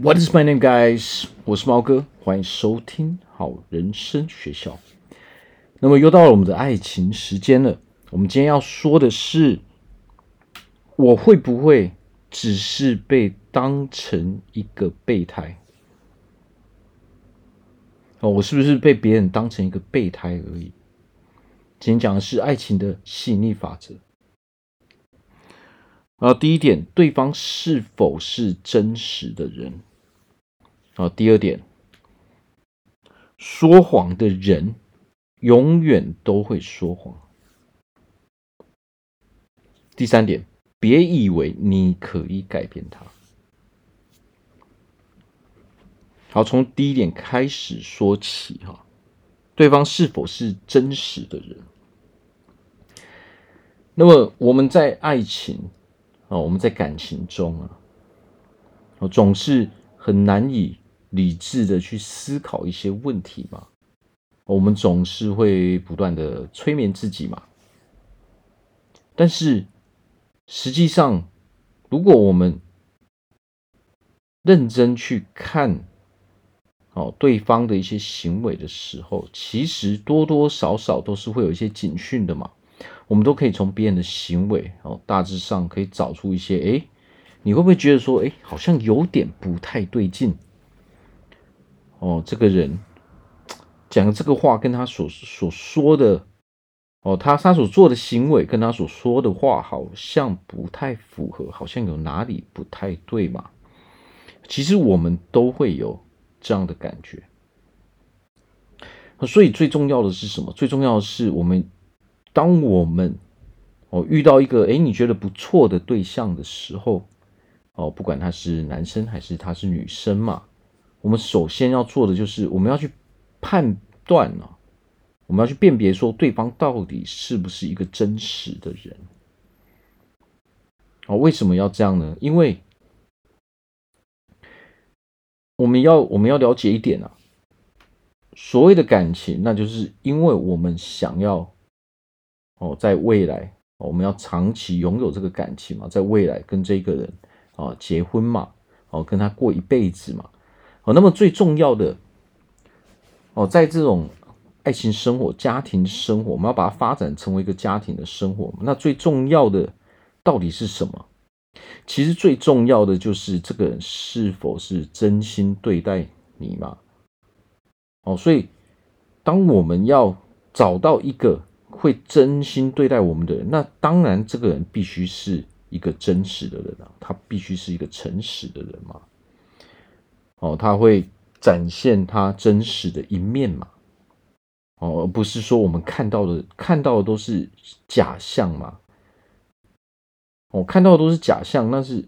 What is my name, guys？我是猫哥，欢迎收听好人生学校。那么又到了我们的爱情时间了。我们今天要说的是，我会不会只是被当成一个备胎？哦，我是不是被别人当成一个备胎而已？今天讲的是爱情的吸引力法则。然后第一点，对方是否是真实的人？好，第二点，说谎的人永远都会说谎。第三点，别以为你可以改变他。好，从第一点开始说起哈，对方是否是真实的人？那么我们在爱情啊，我们在感情中啊，总是很难以。理智的去思考一些问题嘛，我们总是会不断的催眠自己嘛。但是实际上，如果我们认真去看哦对方的一些行为的时候，其实多多少少都是会有一些警讯的嘛。我们都可以从别人的行为哦，大致上可以找出一些，诶，你会不会觉得说，诶，好像有点不太对劲？哦，这个人讲这个话跟他所所说的，哦，他他所做的行为跟他所说的话好像不太符合，好像有哪里不太对嘛？其实我们都会有这样的感觉。所以最重要的是什么？最重要的是我们，当我们哦遇到一个诶你觉得不错的对象的时候，哦，不管他是男生还是他是女生嘛。我们首先要做的就是，我们要去判断呢，我们要去辨别说对方到底是不是一个真实的人。啊，为什么要这样呢？因为我们要我们要了解一点啊，所谓的感情，那就是因为我们想要哦，在未来我们要长期拥有这个感情嘛，在未来跟这个人啊结婚嘛，哦，跟他过一辈子嘛。哦，那么最重要的哦，在这种爱情生活、家庭生活，我们要把它发展成为一个家庭的生活。那最重要的到底是什么？其实最重要的就是这个人是否是真心对待你嘛。哦，所以当我们要找到一个会真心对待我们的人，那当然这个人必须是一个真实的人啊，他必须是一个诚实的人嘛。哦，他会展现他真实的一面嘛？哦，而不是说我们看到的看到的都是假象嘛？哦，看到的都是假象，那是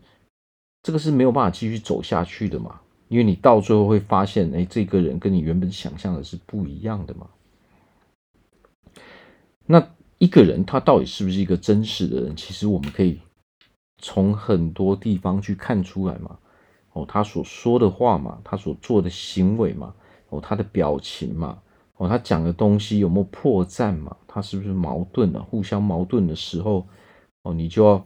这个是没有办法继续走下去的嘛？因为你到最后会发现，哎，这个人跟你原本想象的是不一样的嘛？那一个人他到底是不是一个真实的人？其实我们可以从很多地方去看出来嘛。他所说的话嘛，他所做的行为嘛，哦，他的表情嘛，哦，他讲的东西有没有破绽嘛？他是不是矛盾的？互相矛盾的时候，哦，你就要，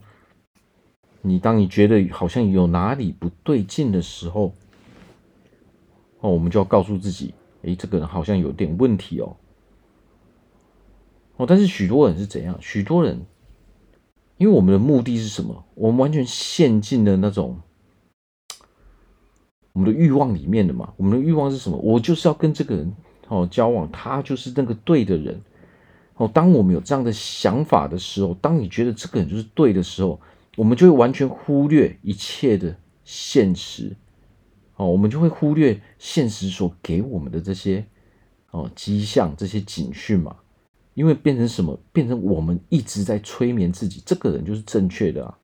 你当你觉得好像有哪里不对劲的时候，哦，我们就要告诉自己，诶，这个人好像有点问题哦。哦，但是许多人是怎样？许多人，因为我们的目的是什么？我们完全陷进了那种。我们的欲望里面的嘛，我们的欲望是什么？我就是要跟这个人哦交往，他就是那个对的人哦。当我们有这样的想法的时候，当你觉得这个人就是对的时候，我们就会完全忽略一切的现实哦，我们就会忽略现实所给我们的这些哦迹象、这些警讯嘛。因为变成什么？变成我们一直在催眠自己，这个人就是正确的。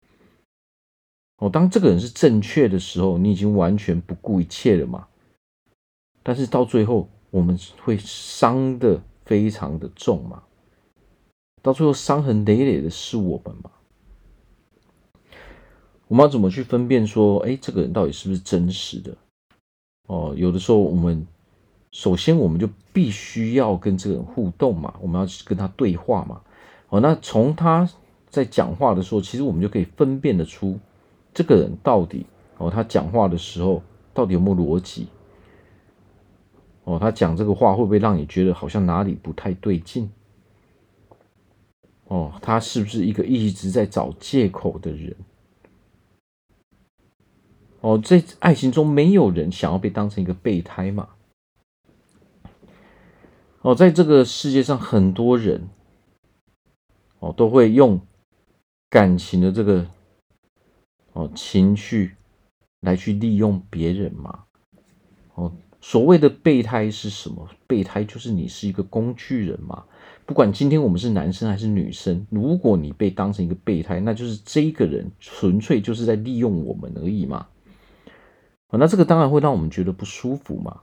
哦，当这个人是正确的时候，你已经完全不顾一切了嘛。但是到最后，我们会伤的非常的重嘛。到最后，伤痕累累的是我们嘛。我们要怎么去分辨说，哎，这个人到底是不是真实的？哦，有的时候我们首先我们就必须要跟这个人互动嘛，我们要跟他对话嘛。哦，那从他在讲话的时候，其实我们就可以分辨得出。这个人到底哦，他讲话的时候到底有没有逻辑？哦，他讲这个话会不会让你觉得好像哪里不太对劲？哦，他是不是一个一直在找借口的人？哦，在爱情中没有人想要被当成一个备胎嘛？哦，在这个世界上，很多人哦都会用感情的这个哦情绪来去利用别人嘛。哦，所谓的备胎是什么？备胎就是你是一个工具人嘛。不管今天我们是男生还是女生，如果你被当成一个备胎，那就是这个人纯粹就是在利用我们而已嘛。啊，那这个当然会让我们觉得不舒服嘛。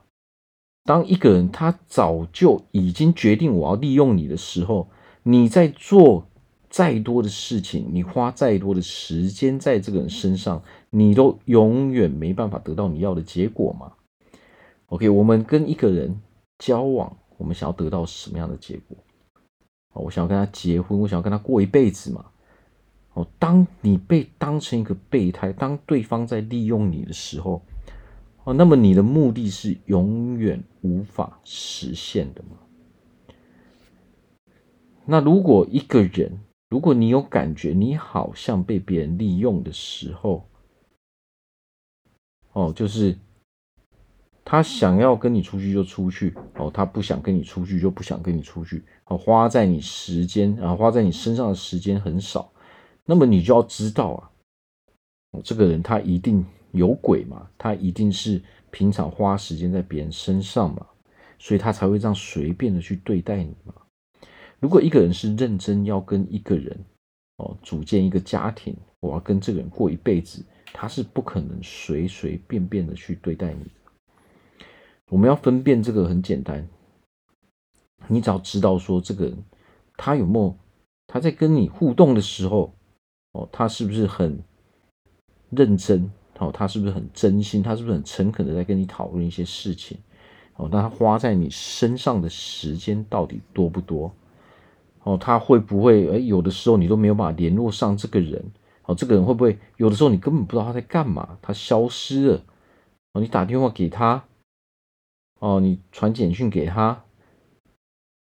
当一个人他早就已经决定我要利用你的时候，你在做再多的事情，你花再多的时间在这个人身上，你都永远没办法得到你要的结果嘛。OK，我们跟一个人交往，我们想要得到什么样的结果？我想要跟他结婚，我想要跟他过一辈子嘛。哦，当你被当成一个备胎，当对方在利用你的时候。哦，那么你的目的是永远无法实现的吗？那如果一个人，如果你有感觉你好像被别人利用的时候，哦，就是他想要跟你出去就出去，哦，他不想跟你出去就不想跟你出去，哦，花在你时间，然后花在你身上的时间很少，那么你就要知道啊，哦，这个人他一定。有鬼嘛？他一定是平常花时间在别人身上嘛，所以他才会这样随便的去对待你嘛。如果一个人是认真要跟一个人哦组建一个家庭，我要跟这个人过一辈子，他是不可能随随便便的去对待你。我们要分辨这个很简单，你只要知道说这个人他有没有他在跟你互动的时候哦，他是不是很认真？哦，他是不是很真心？他是不是很诚恳的在跟你讨论一些事情？哦，那他花在你身上的时间到底多不多？哦，他会不会？哎，有的时候你都没有办法联络上这个人。哦，这个人会不会？有的时候你根本不知道他在干嘛，他消失了。哦，你打电话给他，哦，你传简讯给他，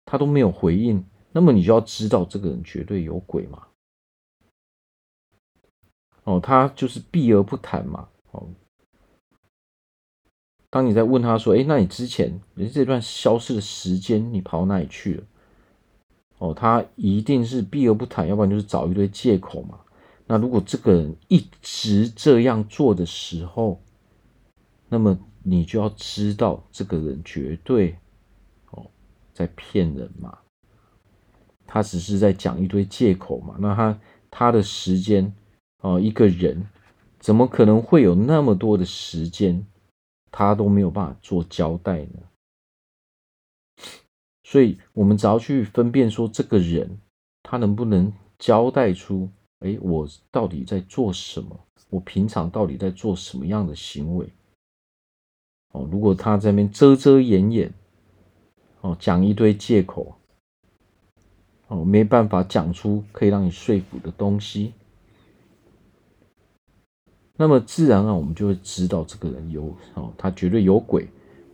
他都没有回应。那么你就要知道这个人绝对有鬼嘛。哦，他就是避而不谈嘛。哦，当你在问他说：“哎，那你之前你这段消失的时间，你跑到哪里去了？”哦，他一定是避而不谈，要不然就是找一堆借口嘛。那如果这个人一直这样做的时候，那么你就要知道，这个人绝对哦在骗人嘛。他只是在讲一堆借口嘛。那他他的时间。哦，一个人怎么可能会有那么多的时间，他都没有办法做交代呢？所以，我们只要去分辨说，这个人他能不能交代出，哎，我到底在做什么？我平常到底在做什么样的行为？哦，如果他在那边遮遮掩掩，哦，讲一堆借口，哦，没办法讲出可以让你说服的东西。那么自然啊，我们就会知道这个人有哦，他绝对有鬼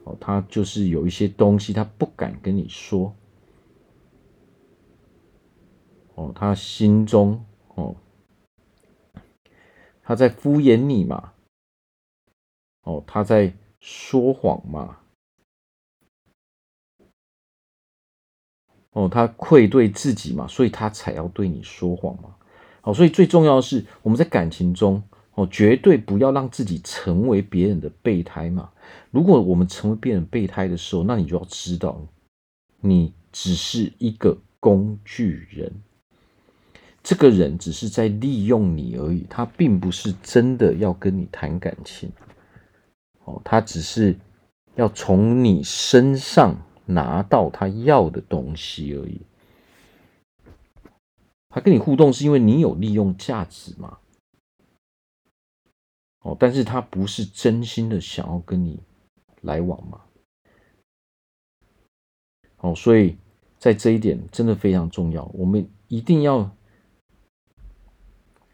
哦，他就是有一些东西他不敢跟你说哦，他心中哦，他在敷衍你嘛，哦，他在说谎嘛，哦，他愧对自己嘛，所以他才要对你说谎嘛，好，所以最重要的是我们在感情中。哦，绝对不要让自己成为别人的备胎嘛！如果我们成为别人备胎的时候，那你就要知道，你只是一个工具人，这个人只是在利用你而已，他并不是真的要跟你谈感情。哦，他只是要从你身上拿到他要的东西而已。他跟你互动是因为你有利用价值嘛？哦，但是他不是真心的想要跟你来往嘛？哦，所以在这一点真的非常重要，我们一定要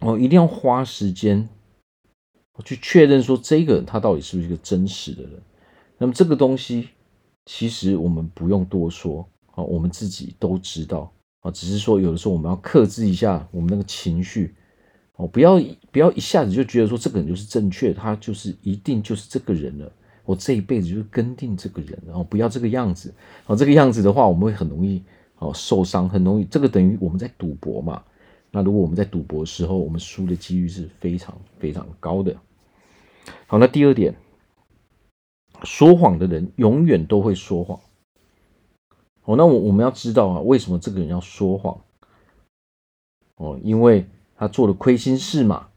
哦，一定要花时间去确认说这个他到底是不是一个真实的人。那么这个东西其实我们不用多说啊，我们自己都知道啊，只是说有的时候我们要克制一下我们那个情绪不要不要一下子就觉得说这个人就是正确，他就是一定就是这个人了。我这一辈子就是跟定这个人，然后不要这个样子。哦，这个样子的话，我们会很容易哦受伤，很容易。这个等于我们在赌博嘛。那如果我们在赌博时候，我们输的几率是非常非常高的。好，那第二点，说谎的人永远都会说谎。哦，那我我们要知道啊，为什么这个人要说谎？哦，因为他做了亏心事嘛，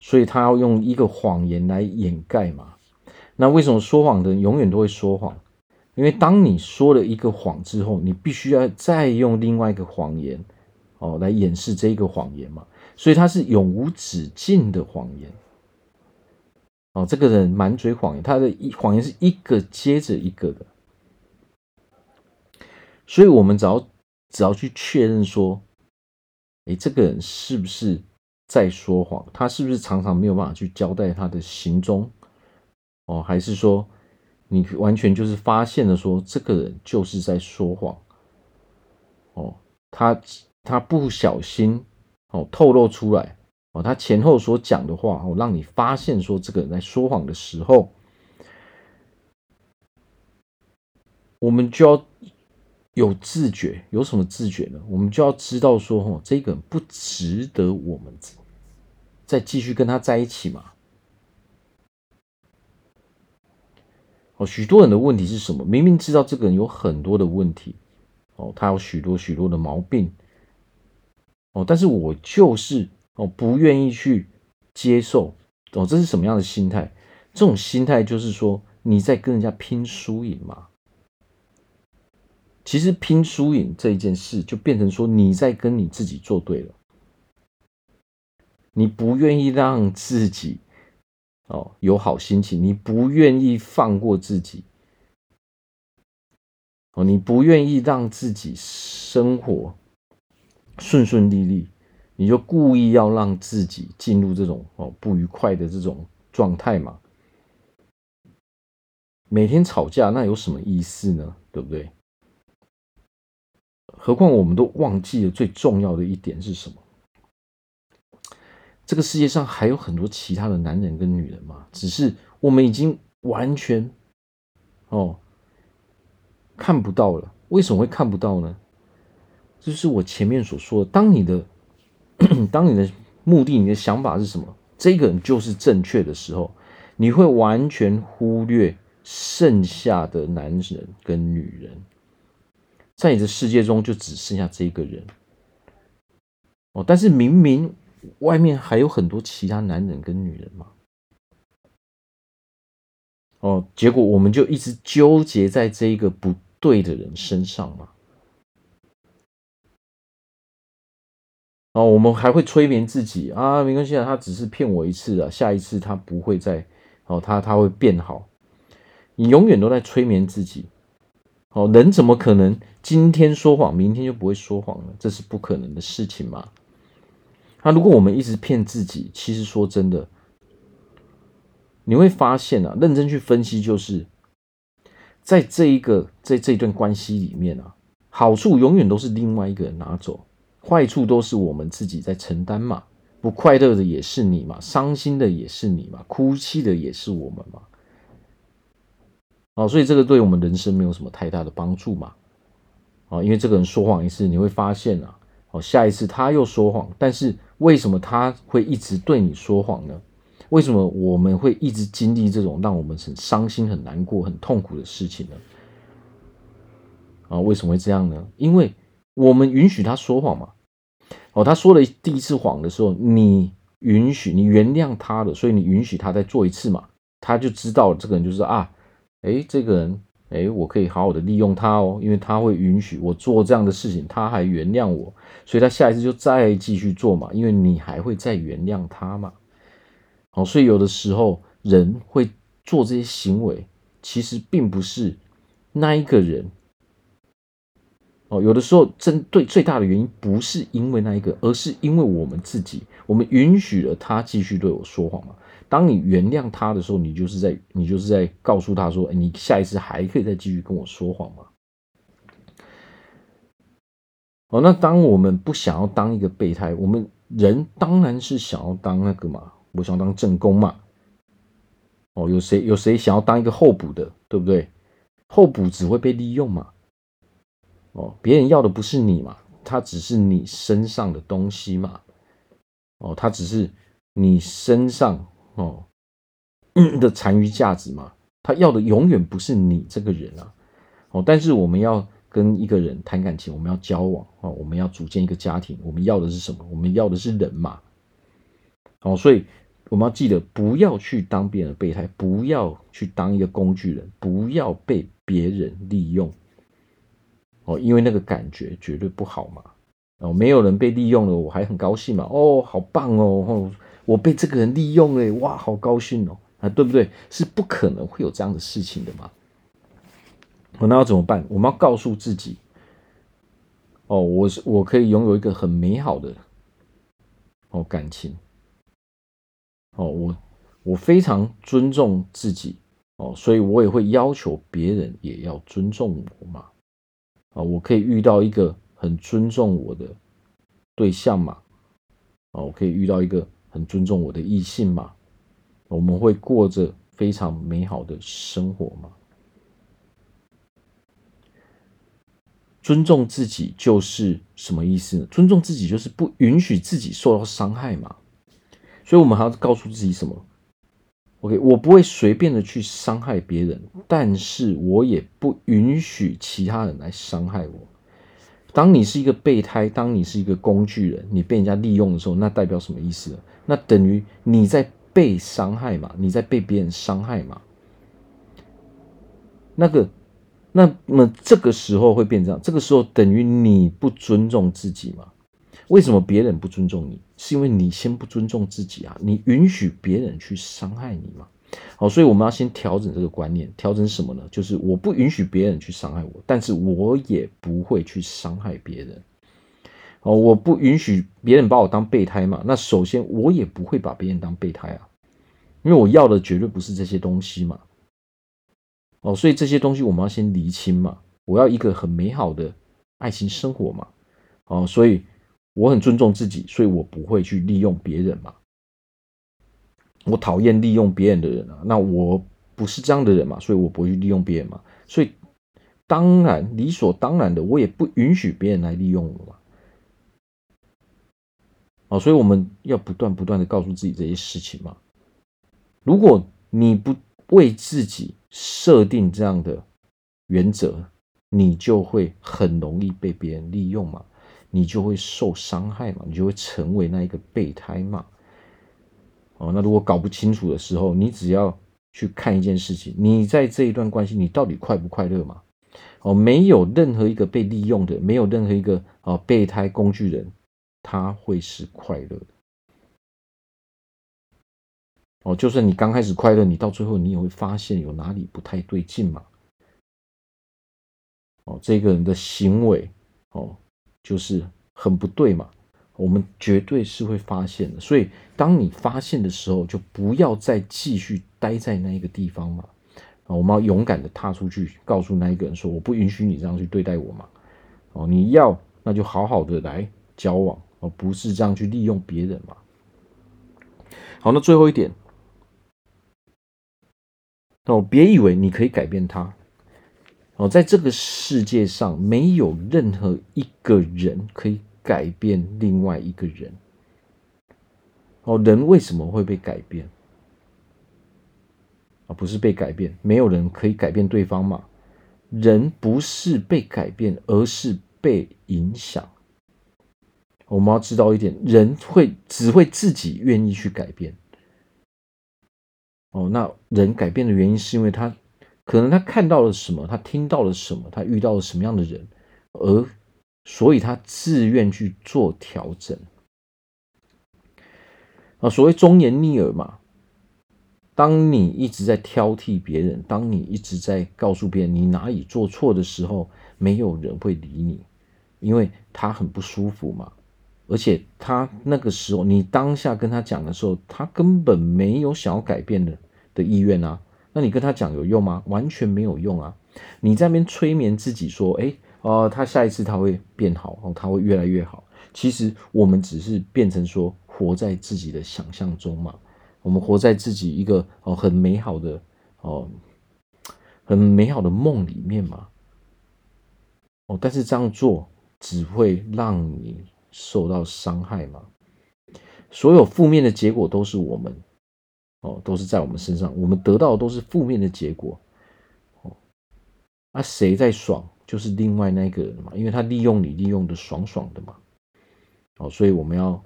所以他要用一个谎言来掩盖嘛。那为什么说谎的人永远都会说谎？因为当你说了一个谎之后，你必须要再用另外一个谎言，哦，来掩饰这一个谎言嘛。所以他是永无止境的谎言。哦，这个人满嘴谎言，他的一谎言是一个接着一个的。所以我们只要只要去确认说，诶，这个人是不是在说谎？他是不是常常没有办法去交代他的行踪？哦，还是说你完全就是发现了说这个人就是在说谎，哦，他他不小心哦透露出来哦，他前后所讲的话哦，让你发现说这个人在说谎的时候，我们就要有自觉，有什么自觉呢？我们就要知道说哦，这个人不值得我们再继续跟他在一起嘛。哦，许多人的问题是什么？明明知道这个人有很多的问题，哦，他有许多许多的毛病，哦，但是我就是哦不愿意去接受，哦，这是什么样的心态？这种心态就是说你在跟人家拼输赢嘛。其实拼输赢这一件事就变成说你在跟你自己作对了，你不愿意让自己。哦，有好心情，你不愿意放过自己，哦，你不愿意让自己生活顺顺利利，你就故意要让自己进入这种哦不愉快的这种状态嘛？每天吵架，那有什么意思呢？对不对？何况我们都忘记了最重要的一点是什么？这个世界上还有很多其他的男人跟女人嘛，只是我们已经完全哦看不到了。为什么会看不到呢？就是我前面所说的，当你的 当你的目的、你的想法是什么，这个人就是正确的时候，你会完全忽略剩下的男人跟女人，在你的世界中就只剩下这一个人哦。但是明明。外面还有很多其他男人跟女人嘛？哦，结果我们就一直纠结在这一个不对的人身上嘛。哦，我们还会催眠自己啊，没关系啊，他只是骗我一次啊，下一次他不会再哦，他他会变好。你永远都在催眠自己。哦，人怎么可能今天说谎，明天就不会说谎了？这是不可能的事情嘛。那如果我们一直骗自己，其实说真的，你会发现啊，认真去分析，就是在这一个在这一段关系里面啊，好处永远都是另外一个人拿走，坏处都是我们自己在承担嘛。不快乐的也是你嘛，伤心的也是你嘛，哭泣的也是我们嘛。哦，所以这个对我们人生没有什么太大的帮助嘛。因为这个人说谎一次，你会发现啊。哦下一次他又说谎，但是为什么他会一直对你说谎呢？为什么我们会一直经历这种让我们很伤心、很难过、很痛苦的事情呢？啊，为什么会这样呢？因为我们允许他说谎嘛。哦，他说了第一次谎的时候，你允许、你原谅他的，所以你允许他再做一次嘛，他就知道这个人就是啊，诶，这个人。哎，我可以好好的利用他哦，因为他会允许我做这样的事情，他还原谅我，所以他下一次就再继续做嘛，因为你还会再原谅他嘛。好，所以有的时候人会做这些行为，其实并不是那一个人。哦，有的时候针对最大的原因不是因为那一个，而是因为我们自己，我们允许了他继续对我说谎嘛。当你原谅他的时候，你就是在你就是在告诉他说，你下一次还可以再继续跟我说谎吗？哦，那当我们不想要当一个备胎，我们人当然是想要当那个嘛，我想当正宫嘛。哦，有谁有谁想要当一个候补的，对不对？候补只会被利用嘛。哦，别人要的不是你嘛，他只是你身上的东西嘛。哦，他只是你身上哦的残余价值嘛。他要的永远不是你这个人啊。哦，但是我们要。跟一个人谈感情，我们要交往啊，我们要组建一个家庭，我们要的是什么？我们要的是人嘛。哦，所以我们要记得，不要去当别人的备胎，不要去当一个工具人，不要被别人利用。哦，因为那个感觉绝对不好嘛。哦，没有人被利用了，我还很高兴嘛。哦，好棒哦，我被这个人利用了，哇，好高兴哦，啊，对不对？是不可能会有这样的事情的嘛。我那要怎么办？我们要告诉自己，哦，我是我可以拥有一个很美好的哦感情，哦，我我非常尊重自己哦，所以我也会要求别人也要尊重我嘛，啊，我可以遇到一个很尊重我的对象嘛，啊，我可以遇到一个很尊重我的异性嘛，我们会过着非常美好的生活嘛。尊重自己就是什么意思呢？尊重自己就是不允许自己受到伤害嘛。所以，我们还要告诉自己什么？OK，我不会随便的去伤害别人，但是我也不允许其他人来伤害我。当你是一个备胎，当你是一个工具人，你被人家利用的时候，那代表什么意思？那等于你在被伤害嘛，你在被别人伤害嘛。那个。那么这个时候会变这样，这个时候等于你不尊重自己嘛？为什么别人不尊重你？是因为你先不尊重自己啊！你允许别人去伤害你嘛？好，所以我们要先调整这个观念，调整什么呢？就是我不允许别人去伤害我，但是我也不会去伤害别人。哦，我不允许别人把我当备胎嘛？那首先我也不会把别人当备胎啊，因为我要的绝对不是这些东西嘛。哦，所以这些东西我们要先厘清嘛。我要一个很美好的爱情生活嘛。哦，所以我很尊重自己，所以我不会去利用别人嘛。我讨厌利用别人的人啊。那我不是这样的人嘛，所以我不会去利用别人嘛。所以当然理所当然的，我也不允许别人来利用我嘛。哦，所以我们要不断不断的告诉自己这些事情嘛。如果你不为自己设定这样的原则，你就会很容易被别人利用嘛，你就会受伤害嘛，你就会成为那一个备胎嘛。哦，那如果搞不清楚的时候，你只要去看一件事情，你在这一段关系，你到底快不快乐嘛？哦，没有任何一个被利用的，没有任何一个啊备胎工具人，他会是快乐的。哦，就算你刚开始快乐，你到最后你也会发现有哪里不太对劲嘛。哦，这个人的行为哦，就是很不对嘛。我们绝对是会发现的。所以，当你发现的时候，就不要再继续待在那一个地方嘛。啊，我们要勇敢的踏出去，告诉那一个人说：“我不允许你这样去对待我嘛。”哦，你要那就好好的来交往，不是这样去利用别人嘛。好，那最后一点。哦，别以为你可以改变他。哦，在这个世界上，没有任何一个人可以改变另外一个人。哦，人为什么会被改变？啊，不是被改变，没有人可以改变对方嘛。人不是被改变，而是被影响。我们要知道一点，人会只会自己愿意去改变。哦，那人改变的原因是因为他可能他看到了什么，他听到了什么，他遇到了什么样的人，而所以他自愿去做调整。啊，所谓忠言逆耳嘛，当你一直在挑剔别人，当你一直在告诉别人你哪里做错的时候，没有人会理你，因为他很不舒服嘛。而且他那个时候，你当下跟他讲的时候，他根本没有想要改变的的意愿啊。那你跟他讲有用吗？完全没有用啊！你在那边催眠自己说，哎，哦，他下一次他会变好，哦，他会越来越好。其实我们只是变成说，活在自己的想象中嘛。我们活在自己一个哦很美好的哦很美好的梦里面嘛。哦，但是这样做只会让你。受到伤害吗？所有负面的结果都是我们哦，都是在我们身上，我们得到的都是负面的结果哦。那、谁在爽？就是另外那个人嘛，因为他利用你，利用的爽爽的嘛。哦，所以我们要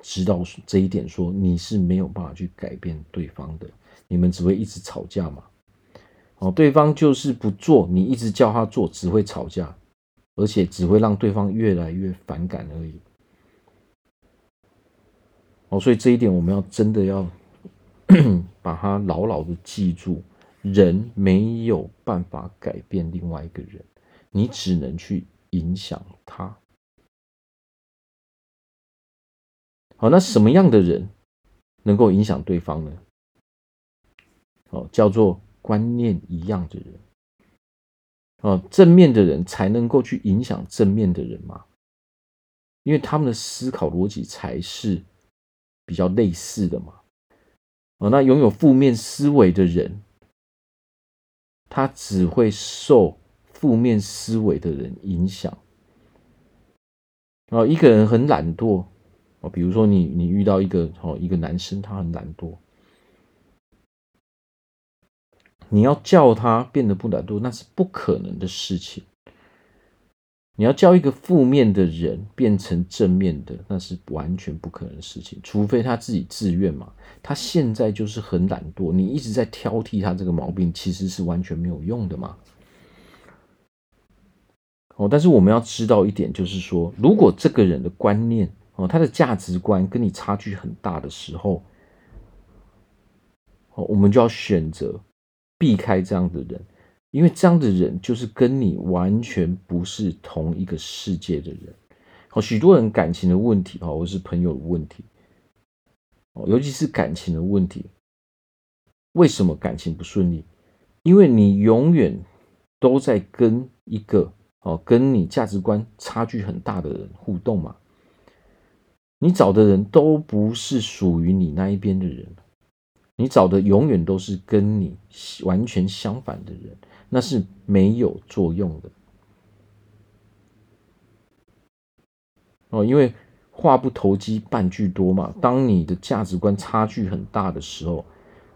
知道这一点，说你是没有办法去改变对方的，你们只会一直吵架嘛。哦，对方就是不做，你一直叫他做，只会吵架。而且只会让对方越来越反感而已。哦，所以这一点我们要真的要 把它牢牢的记住：人没有办法改变另外一个人，你只能去影响他。好，那什么样的人能够影响对方呢？哦，叫做观念一样的人。啊，正面的人才能够去影响正面的人嘛，因为他们的思考逻辑才是比较类似的嘛。哦，那拥有负面思维的人，他只会受负面思维的人影响。哦，一个人很懒惰，哦，比如说你你遇到一个哦一个男生，他很懒惰。你要叫他变得不懒惰，那是不可能的事情。你要叫一个负面的人变成正面的，那是完全不可能的事情，除非他自己自愿嘛。他现在就是很懒惰，你一直在挑剔他这个毛病，其实是完全没有用的嘛。哦，但是我们要知道一点，就是说，如果这个人的观念哦，他的价值观跟你差距很大的时候，哦，我们就要选择。避开这样的人，因为这样的人就是跟你完全不是同一个世界的人。好，许多人感情的问题，哈，或是朋友的问题，哦，尤其是感情的问题，为什么感情不顺利？因为你永远都在跟一个哦，跟你价值观差距很大的人互动嘛。你找的人都不是属于你那一边的人。你找的永远都是跟你完全相反的人，那是没有作用的。哦，因为话不投机半句多嘛。当你的价值观差距很大的时候，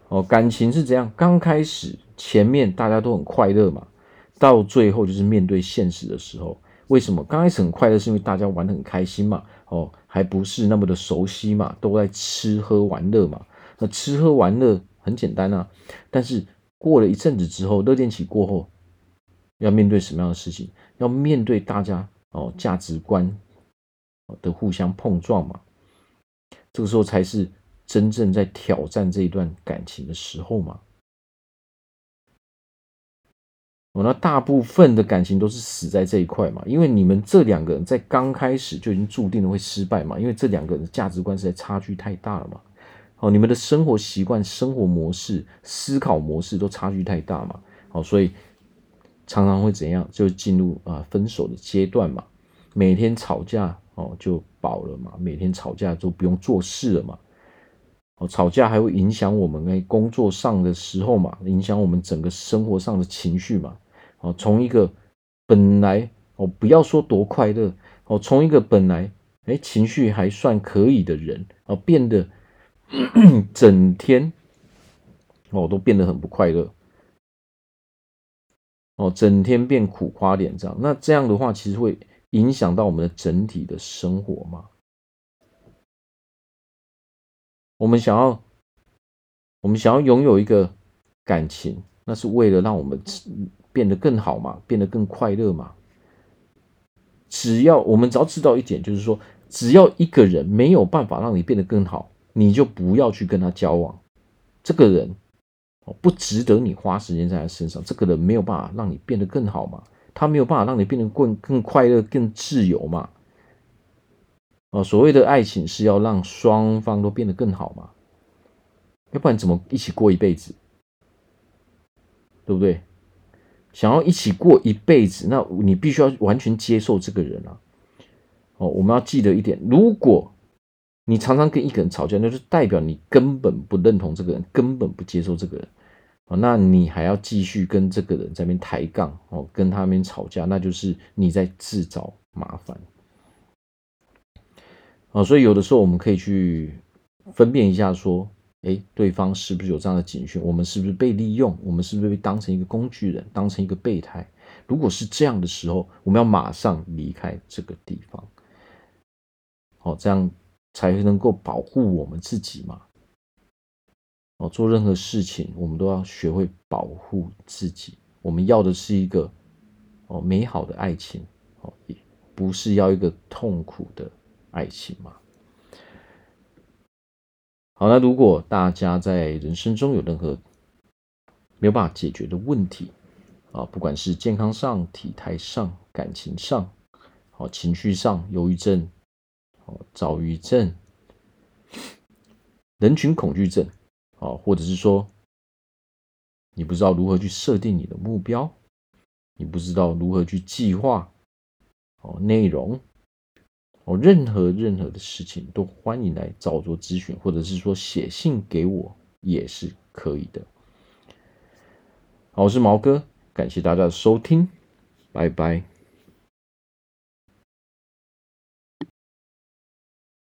哦，感情是怎样？刚开始前面大家都很快乐嘛，到最后就是面对现实的时候，为什么？刚开始很快乐，是因为大家玩得很开心嘛，哦，还不是那么的熟悉嘛，都在吃喝玩乐嘛。那吃喝玩乐很简单啊，但是过了一阵子之后，热恋期过后，要面对什么样的事情？要面对大家哦价值观的互相碰撞嘛。这个时候才是真正在挑战这一段感情的时候嘛。哦，那大部分的感情都是死在这一块嘛，因为你们这两个人在刚开始就已经注定了会失败嘛，因为这两个人的价值观实在差距太大了嘛。哦，你们的生活习惯、生活模式、思考模式都差距太大嘛？好，所以常常会怎样？就进入啊分手的阶段嘛。每天吵架哦，就饱了嘛。每天吵架就不用做事了嘛。哦，吵架还会影响我们在工作上的时候嘛，影响我们整个生活上的情绪嘛。哦，从一个本来哦不要说多快乐哦，从一个本来哎情绪还算可以的人哦，变得。整天哦，都变得很不快乐哦，整天变苦瓜脸这样，那这样的话，其实会影响到我们的整体的生活嘛。我们想要，我们想要拥有一个感情，那是为了让我们变得更好嘛，变得更快乐嘛。只要我们只要知道一点，就是说，只要一个人没有办法让你变得更好。你就不要去跟他交往，这个人哦不值得你花时间在他身上。这个人没有办法让你变得更好嘛，他没有办法让你变得更更快乐、更自由嘛。哦，所谓的爱情是要让双方都变得更好嘛，要不然怎么一起过一辈子？对不对？想要一起过一辈子，那你必须要完全接受这个人啊。哦，我们要记得一点，如果你常常跟一个人吵架，那就代表你根本不认同这个人，根本不接受这个人。哦，那你还要继续跟这个人在那边抬杠，哦，跟他们吵架，那就是你在自找麻烦。哦，所以有的时候我们可以去分辨一下，说，诶，对方是不是有这样的警讯？我们是不是被利用？我们是不是被当成一个工具人，当成一个备胎？如果是这样的时候，我们要马上离开这个地方。哦，这样才能够保护我们自己嘛。哦，做任何事情，我们都要学会保护自己。我们要的是一个哦美好的爱情，哦，也不是要一个痛苦的爱情嘛。好，那如果大家在人生中有任何没有办法解决的问题啊，不管是健康上、体态上、感情上、好情绪上、忧郁症、哦躁郁症、人群恐惧症。啊，或者是说，你不知道如何去设定你的目标，你不知道如何去计划哦内容哦，任何任何的事情都欢迎来找我做咨询，或者是说写信给我也是可以的。好，我是毛哥，感谢大家的收听，拜拜。